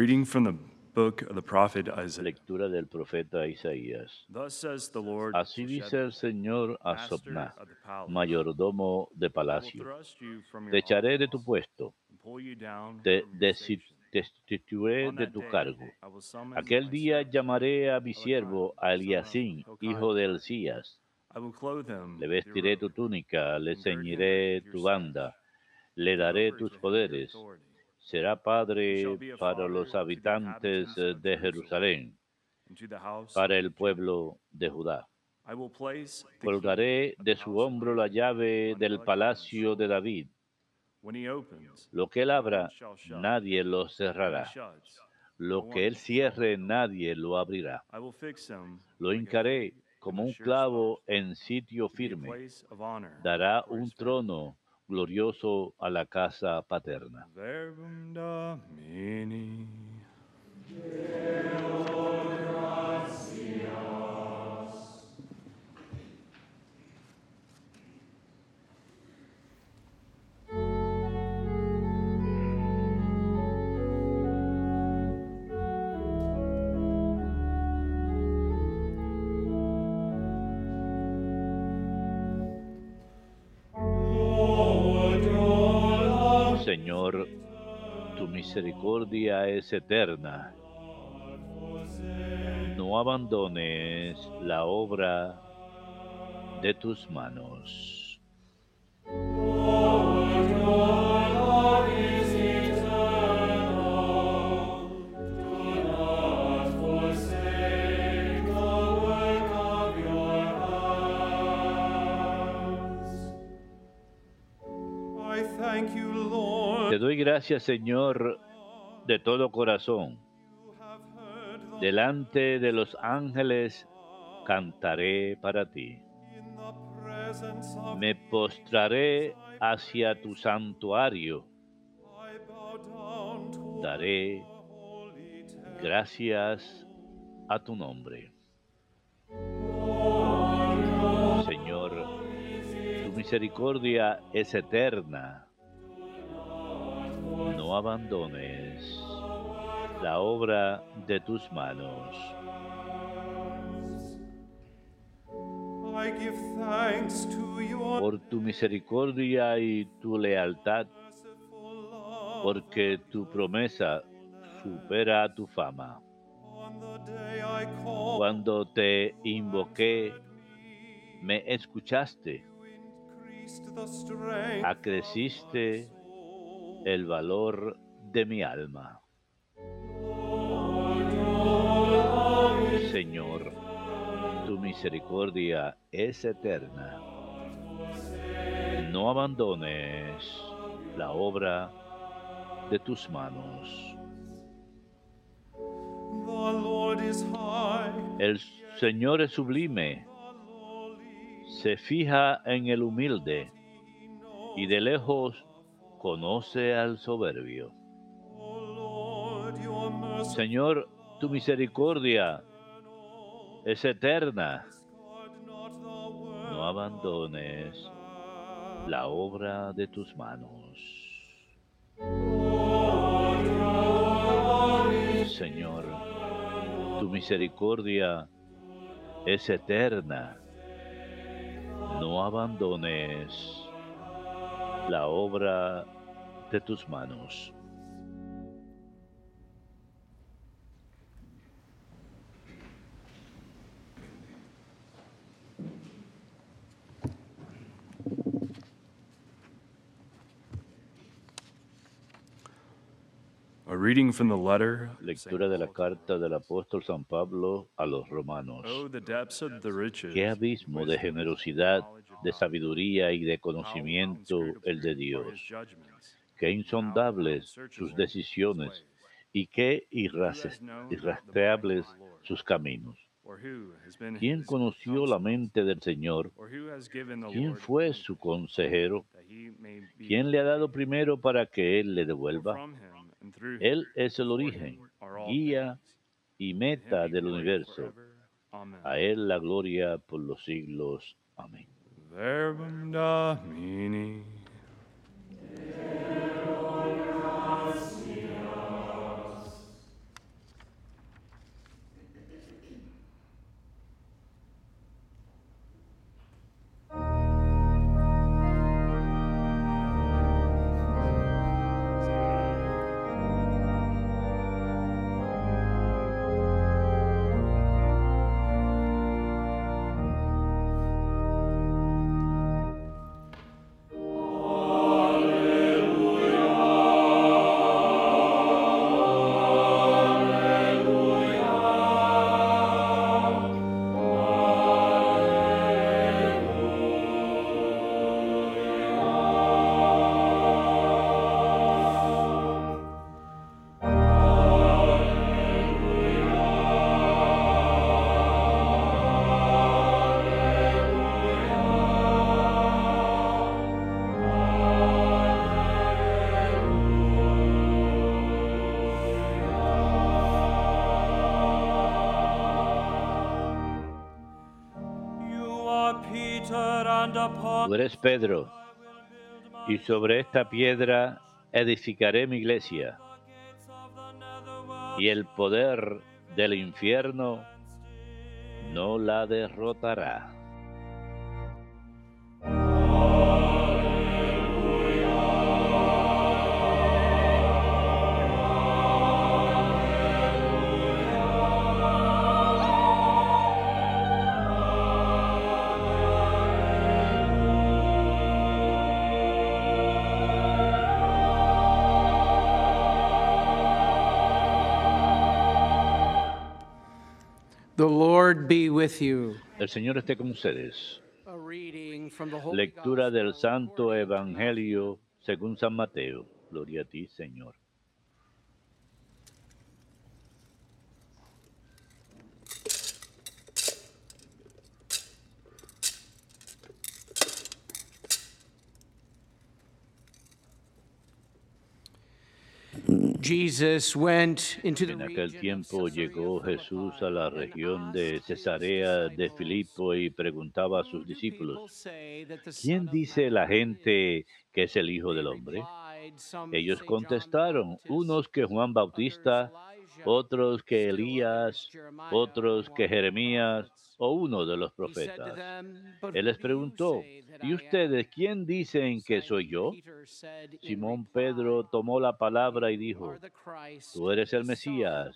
reading from the book of the prophet Isaiah. Lectura del profeta Isaías. Thus says the Lord Así dice el Señor a mayordomo de palacio. Te echaré de tu puesto, te destituiré de tu cargo. Aquel día llamaré a mi siervo, a Eliasín, hijo de Elías. Le vestiré tu túnica, le ceñiré tu banda, le daré tus poderes. Será padre para los habitantes eh, de Jerusalén, para el pueblo de Judá. Colgaré de su hombro la llave del palacio de. David. Lo que él abra, nadie lo cerrará. Lo que él cierre, nadie lo abrirá. Lo hincaré como un clavo en sitio firme. Dará un trono glorioso a la casa paterna. Misericordia es eterna. No abandones la obra de tus manos. Te doy gracias, Señor, de todo corazón. Delante de los ángeles cantaré para ti. Me postraré hacia tu santuario. Daré gracias a tu nombre. Señor, tu misericordia es eterna. No abandones la obra de tus manos. Por tu misericordia y tu lealtad, porque tu promesa supera tu fama. Cuando te invoqué, me, escuchaste, acreciste el valor de mi alma. Señor, tu misericordia es eterna. No abandones la obra de tus manos. El Señor es sublime, se fija en el humilde y de lejos conoce al soberbio. Señor, tu misericordia es eterna. No abandones la obra de tus manos. Señor, tu misericordia es eterna. No abandones la obra de tus manos. A reading from the letter. Lectura de la carta del apóstol San Pablo a los romanos. Oh, the depths of the riches. Qué abismo de generosidad, de sabiduría y de conocimiento el de Dios. Qué insondables sus decisiones y qué irrastreables sus caminos. ¿Quién conoció la mente del Señor? ¿Quién fue su consejero? ¿Quién le ha dado primero para que Él le devuelva? Él es el origen, guía y meta del universo. A Él la gloria por los siglos. Amén. Verbum Domini. Tú eres Pedro, y sobre esta piedra edificaré mi iglesia, y el poder del infierno no la derrotará. Be with you. El Señor esté con ustedes. A reading from the Holy Lectura del Santo Evangelio según San Mateo. Gloria a ti, Señor. En aquel tiempo llegó Jesús a la región de Cesarea de Filipo y preguntaba a "Who sus discípulos, ¿quién dice la is?" gente que es el Hijo del Hombre? replied, "Some Ellos contestaron, unos que Juan Bautista, otros que Elías, otros que Jeremías prophets." O uno de los profetas. them, "But Él les preguntó, ¿y I am?" ustedes quién dicen que soy yo? Simón Pedro tomó la palabra y "You dijo, tú eres el Mesías,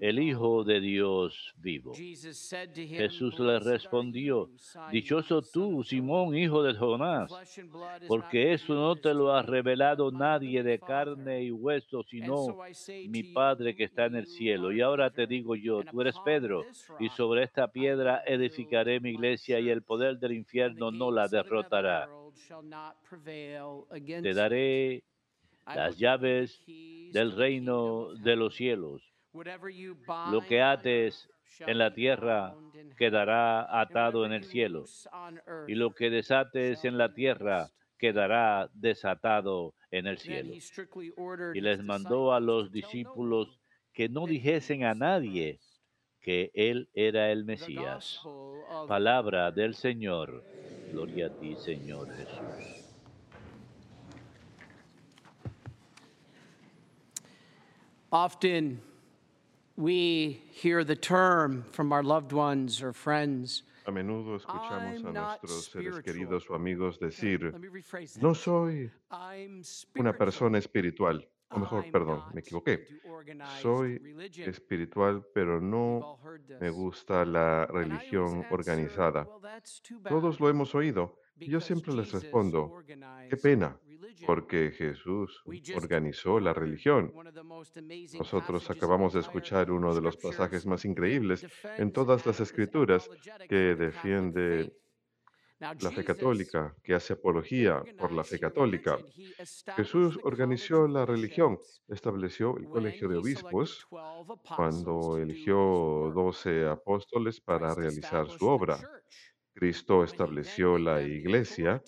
el God." Hijo de Dios vivo. Jesús le "Blessed are respondió, Dichoso tú, Simón, hijo de Jonás, porque eso no te lo ha revelado nadie de carne y hueso, sino mi Padre que está en el cielo. Y ahora te digo yo, tú eres Pedro, y sobre esta piedra will edificaré mi iglesia, y el poder del infierno no la derrotará. Te daré las llaves del reino de los cielos. Lo que ates en la tierra quedará atado en el cielo, y lo que desates en la tierra quedará desatado en el cielo. Y les mandó a los discípulos que no dijesen a nadie. Que él era el The Mesías. the Palabra del Señor. Gloria a ti, Señor Jesús. Often we hear the term from our loved ones or friends. A menudo escuchamos a nuestros seres queridos o amigos decir, no soy una persona espiritual. O mejor, I'm perdón, me equivoqué. Soy espiritual, pero no me gusta la religión organizada. "Well, that's too bad, Todos lo hemos oído. Yo siempre les respondo, qué pena, religion." porque Jesús organizó la religión. Nosotros acabamos de escuchar uno de los pasajes más increíbles en todas las escrituras que defiende la fe católica, que hace apología por la fe católica. Jesús organizó la religión, estableció el colegio de obispos cuando eligió doce apóstoles para realizar su obra. Cristo estableció la iglesia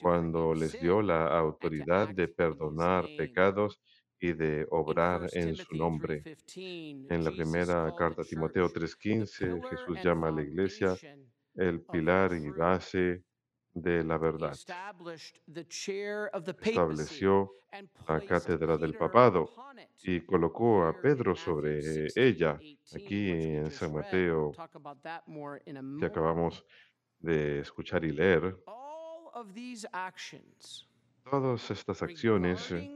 cuando les dio la autoridad de perdonar pecados y de obrar en su nombre. En la primera carta a Timoteo 3:15, Jesús llama a la iglesia el pilar y base de la verdad. Estableció la cátedra del papado y colocó a Pedro sobre ella. Aquí en San Mateo, que acabamos de escuchar y leer, todas estas acciones eh,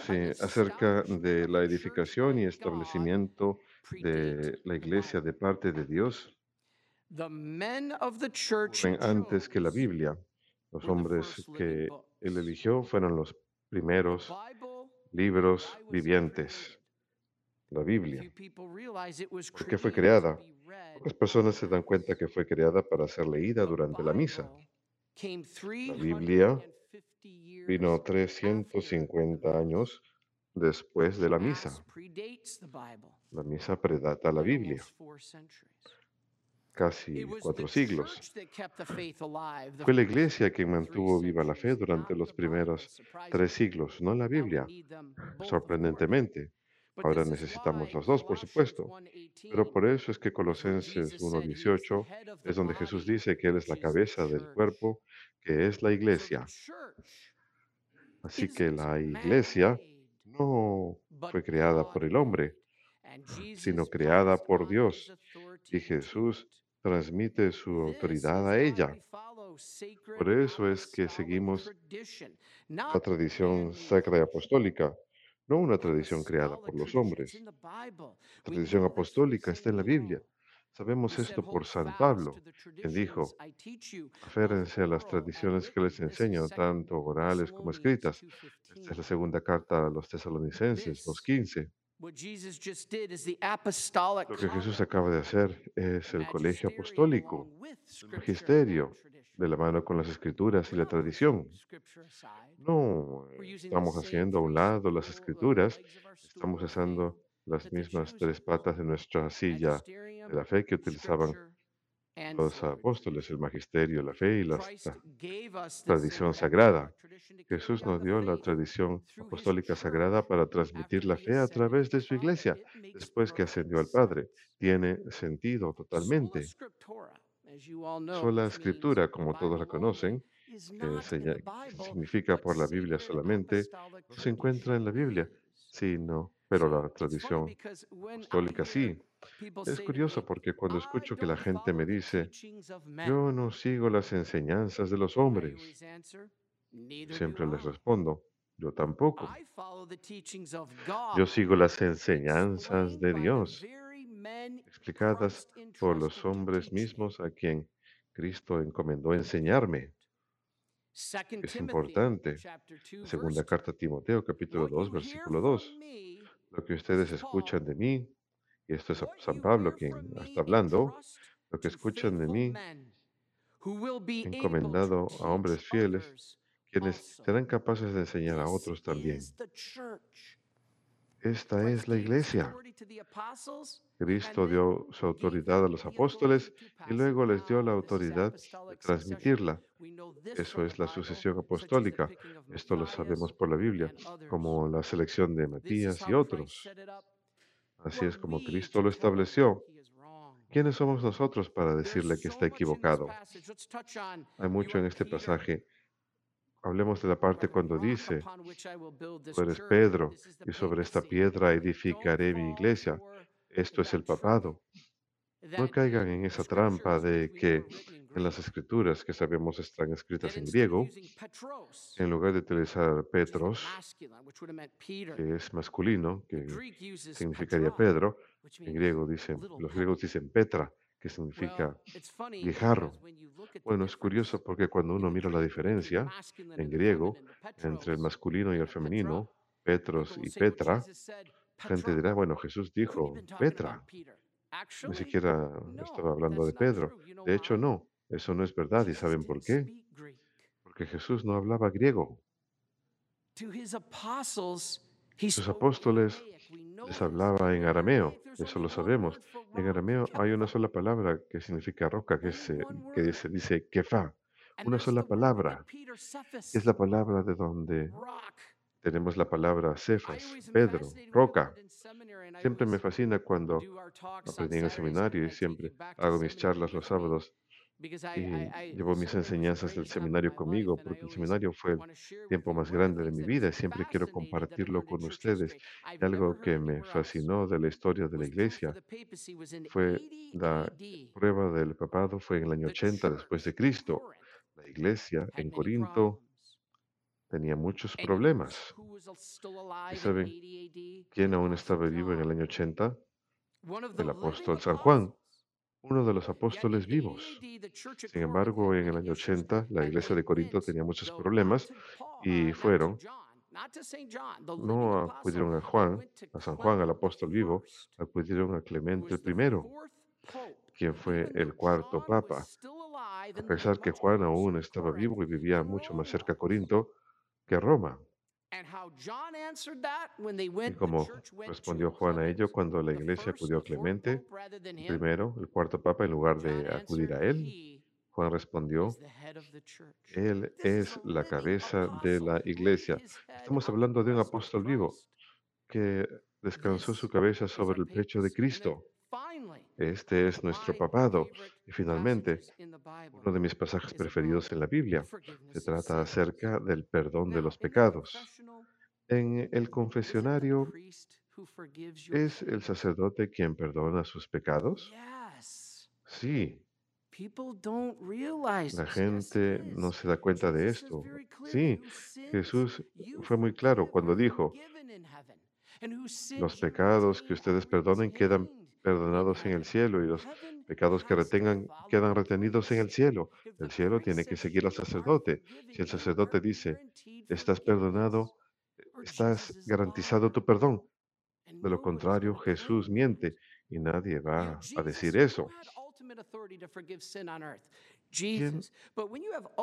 sí, acerca de la edificación y establecimiento de la iglesia de parte de Dios antes que la Biblia. Los hombres que él eligió fueron los primeros libros vivientes, la Biblia. ¿Por qué fue creada? Pocas personas se dan cuenta que fue creada para ser leída durante la misa. La Biblia vino 350 años después de la misa. La misa predata la Biblia, casi cuatro siglos. Fue la iglesia quien mantuvo viva la fe durante los primeros tres siglos, no la Biblia, sorprendentemente. Ahora necesitamos los dos, por supuesto. Pero por eso es que Colosenses 1.18 es donde Jesús dice que Él es la cabeza del cuerpo, que es la iglesia. Así que la iglesia no fue creada por el hombre, sino creada por Dios. Y Jesús transmite su autoridad a ella. Por eso es que seguimos la tradición sacra y apostólica, no una tradición creada por los hombres. La tradición apostólica está en la Biblia. Sabemos esto por San Pablo, quien dijo, aférense a las tradiciones que les enseño, tanto orales como escritas. Esta es la segunda carta a los tesalonicenses, 2.15. Lo que Jesús acaba de hacer es el colegio apostólico, el magisterio, de la mano con las escrituras y la tradición. No estamos haciendo a un lado las escrituras, estamos usando las mismas tres patas de nuestra silla de la fe que utilizaban los apóstoles, el magisterio, la fe y la, tradición sagrada. Jesús nos dio la tradición apostólica sagrada para transmitir la fe a través de su iglesia después que ascendió al Padre. Tiene sentido totalmente. Sola escritura, como todos la conocen, que significa por la Biblia solamente, no se encuentra en la Biblia, sino, pero la tradición apostólica sí. Es curioso porque cuando escucho que la gente me dice, yo no sigo las enseñanzas de los hombres, siempre les respondo, yo tampoco. Yo sigo las enseñanzas de Dios, explicadas por los hombres mismos a quien Cristo encomendó enseñarme. Es importante. Segunda carta a Timoteo, capítulo 2, versículo 2. Lo que ustedes escuchan de mí, y esto es San Pablo quien está hablando, lo que escuchan de mí, encomendado a hombres fieles, quienes serán capaces de enseñar a otros también. Esta es la iglesia. Cristo dio su autoridad a los apóstoles y luego les dio la autoridad de transmitirla. Eso es la sucesión apostólica. Esto lo sabemos por la Biblia, como la selección de Matías y otros. Así es como Cristo lo estableció. ¿Quiénes somos nosotros para decirle que está equivocado? Hay mucho en este pasaje Hablemos de la parte cuando dice, tú eres Pedro, y sobre esta piedra edificaré mi iglesia. Esto es el papado. No caigan en esa trampa de que en las escrituras que sabemos están escritas en griego, en lugar de utilizar Petros, que es masculino, que significaría Pedro, en griego dicen, los griegos dicen Petra, que significa guijarro. Bueno, es curioso porque cuando uno mira la diferencia en griego entre el masculino y el femenino, Petros y Petra, gente dirá, bueno, Jesús dijo Petra. Ni siquiera estaba hablando de Pedro. De hecho, no, eso no es verdad. ¿Y saben por qué? Porque Jesús no hablaba griego. Sus apóstoles les hablaba en arameo, eso lo sabemos. En arameo hay una sola palabra que significa roca, que se, que se dice kefa. Una sola palabra. Es la palabra de donde tenemos la palabra cefas, Pedro, roca. Siempre me fascina cuando aprendí en el seminario y siempre hago mis charlas los sábados y llevo mis enseñanzas del seminario conmigo, porque el seminario fue el tiempo más grande de mi vida y siempre quiero compartirlo con ustedes. Y algo que me fascinó de la historia de la iglesia fue la prueba del papado, fue en el año 80 después de Cristo. La iglesia en Corinto tenía muchos problemas. ¿Y saben quién aún estaba vivo en el año 80? El apóstol San Juan uno de los apóstoles vivos. Sin embargo, en el año 80, la iglesia de Corinto tenía muchos problemas y fueron, no acudieron a Juan, a San Juan, al apóstol vivo, acudieron a Clemente I, quien fue el cuarto papa. A pesar que Juan aún estaba vivo y vivía mucho más cerca de Corinto que Roma. Y como respondió Juan a ello cuando la iglesia acudió a Clemente, primero, el cuarto papa, en lugar de acudir a él, Juan respondió, Él es la cabeza de la iglesia. Estamos hablando de un apóstol vivo que descansó su cabeza sobre el pecho de Cristo. Este es nuestro papado. Y finalmente, uno de mis pasajes preferidos en la Biblia se trata acerca del perdón de los pecados. En el confesionario, ¿es el sacerdote quien perdona sus pecados? Sí, la gente no se da cuenta de esto. Sí, Jesús fue muy claro cuando dijo, los pecados que ustedes perdonen quedan perdonados en el cielo y los pecados que retengan quedan retenidos en el cielo. El cielo tiene que seguir al sacerdote. Si el sacerdote dice, estás perdonado, estás garantizado tu perdón. De lo contrario, Jesús miente y nadie va a decir eso. ¿Quién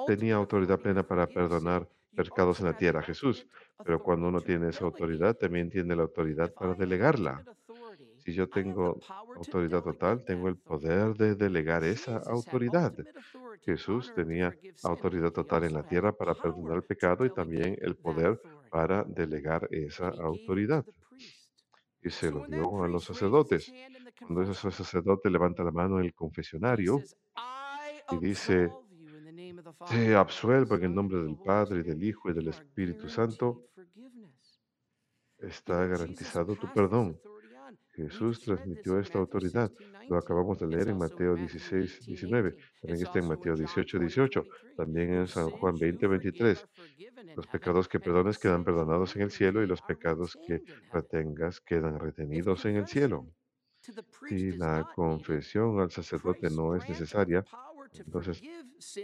tenía autoridad plena para perdonar pecados en la tierra? Jesús. Pero cuando uno tiene esa autoridad, también tiene la autoridad para delegarla. Si yo tengo autoridad total, tengo el poder de delegar esa autoridad. Jesús tenía autoridad total en la tierra para perdonar el pecado y también el poder para delegar esa autoridad. Y se lo dio a los sacerdotes. Cuando ese sacerdote levanta la mano en el confesionario y dice, te absuelvo en el nombre del Padre, y del Hijo y del Espíritu Santo, está garantizado tu perdón. Jesús transmitió esta autoridad. Lo acabamos de leer en Mateo 16, 19. También está en Mateo 18, 18. También en San Juan 20, 23. Los pecados que perdones quedan perdonados en el cielo y los pecados que retengas quedan retenidos en el cielo. Si la confesión al sacerdote no es necesaria, entonces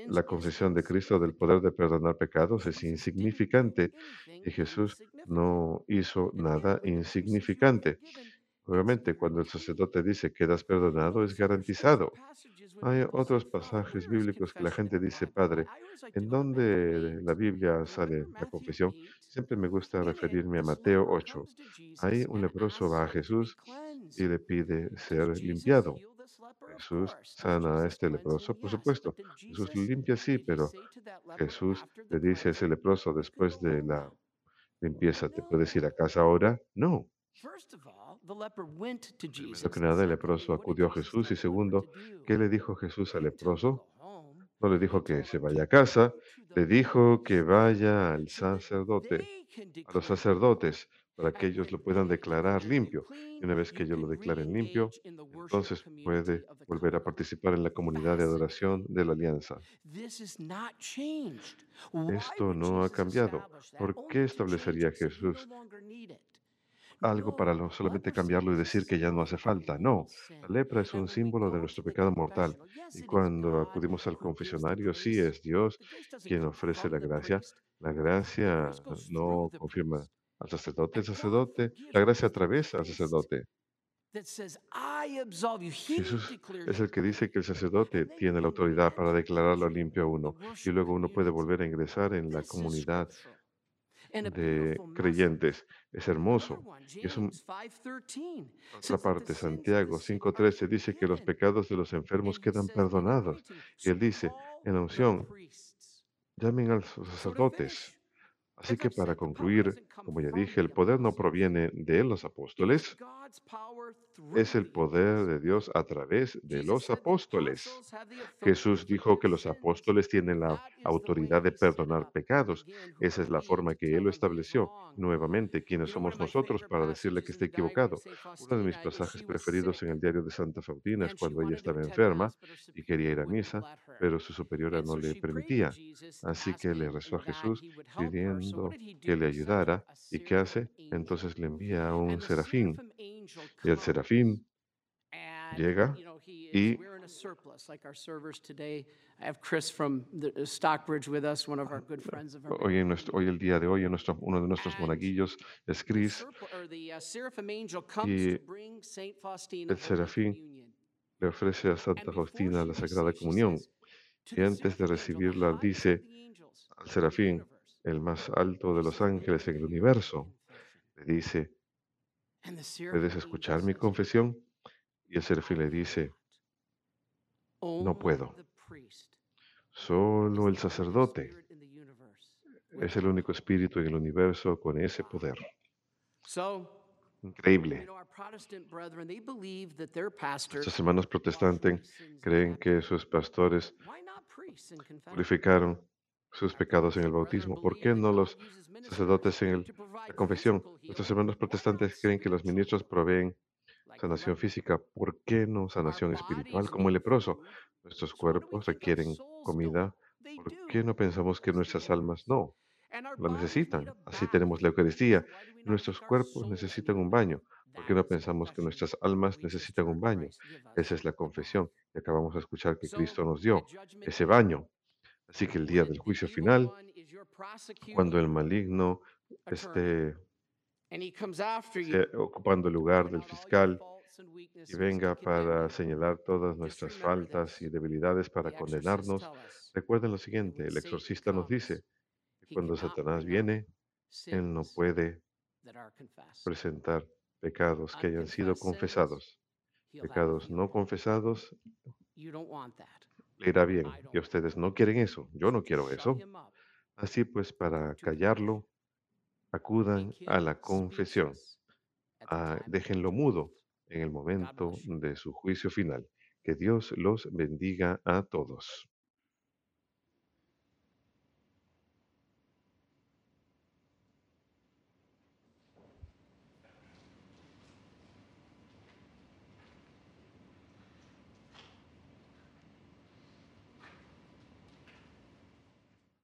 la confesión de Cristo del poder de perdonar pecados es insignificante y Jesús no hizo nada insignificante. Obviamente, cuando el sacerdote dice quedas perdonado, es garantizado. Hay otros pasajes bíblicos que la gente dice, Padre, ¿en dónde la Biblia sale la confesión? Siempre me gusta referirme a Mateo 8. Ahí un leproso va a Jesús y le pide ser limpiado. Jesús sana a este leproso, por supuesto. Jesús limpia, sí, pero Jesús le dice a ese leproso después de la limpieza, ¿te puedes ir a casa ahora? No. Primero que nada, el leproso acudió a Jesús y segundo, ¿qué le dijo Jesús al leproso? No le dijo que se vaya a casa, le dijo que vaya al sacerdote, a los sacerdotes, para que ellos lo puedan declarar limpio. Y una vez que ellos lo declaren limpio, entonces puede volver a participar en la comunidad de adoración de la alianza. Esto no ha cambiado. ¿Por qué establecería Jesús algo para solamente cambiarlo y decir que ya no hace falta. No, la lepra es un símbolo de nuestro pecado mortal. Y cuando acudimos al confesionario, sí es Dios quien ofrece la gracia. La gracia no confirma al sacerdote, el sacerdote, la gracia atraviesa al sacerdote. Jesús es el que dice que el sacerdote tiene la autoridad para declararlo limpio a uno y luego uno puede volver a ingresar en la comunidad de creyentes. Es hermoso. es otra parte, Santiago 5.13 dice que los pecados de los enfermos quedan perdonados. Y él dice, en la unción, llamen a los sacerdotes. Así que para concluir, como ya dije, el poder no proviene de los apóstoles, es el poder de Dios a través de los apóstoles. Jesús dijo que los apóstoles tienen la autoridad de perdonar pecados. Esa es la forma que Él lo estableció. Nuevamente, ¿quiénes somos nosotros para decirle que está equivocado? Uno de mis pasajes preferidos en el diario de Santa Faustina es cuando ella estaba enferma y quería ir a misa, pero su superiora no le permitía. Así que le rezó a Jesús pidiendo que le ayudara. ¿Y qué hace? Entonces le envía a un serafín y el serafín llega y hoy, en nuestro, hoy el día de hoy nuestro, uno de nuestros monaguillos es Chris uh, y el serafín le ofrece a Santa Faustina la Sagrada Comunión y antes de recibirla dice al serafín, el más alto de los ángeles en el universo, le dice, ¿Puedes escuchar mi confesión? Y el serafín le dice, no puedo. Solo el sacerdote es el único espíritu en el universo con ese poder. Increíble. Nuestros hermanos protestantes creen que sus pastores purificaron sus pecados en el bautismo. ¿Por qué no los sacerdotes en el- la confesión? Nuestros hermanos protestantes creen que los ministros proveen sanación física. ¿Por qué no sanación espiritual como el leproso? Nuestros cuerpos requieren comida. ¿Por qué no pensamos que nuestras almas no? la necesitan. Así tenemos la Eucaristía. Nuestros cuerpos necesitan un baño. ¿Por qué no pensamos que nuestras almas necesitan un baño? Esa es la confesión que acabamos de escuchar que Cristo nos dio, ese baño. Así que el día del juicio final, cuando el maligno esté ocupando el lugar del fiscal y venga para señalar todas nuestras faltas y debilidades para condenarnos, recuerden lo siguiente, el exorcista nos dice que cuando Satanás viene, él no puede presentar pecados que hayan sido confesados. Pecados no confesados le irá bien. Y ustedes no quieren eso. Yo no quiero eso. Así pues, para callarlo, acudan a la confesión. Ah, déjenlo mudo en el momento de su juicio final. Que Dios los bendiga a todos.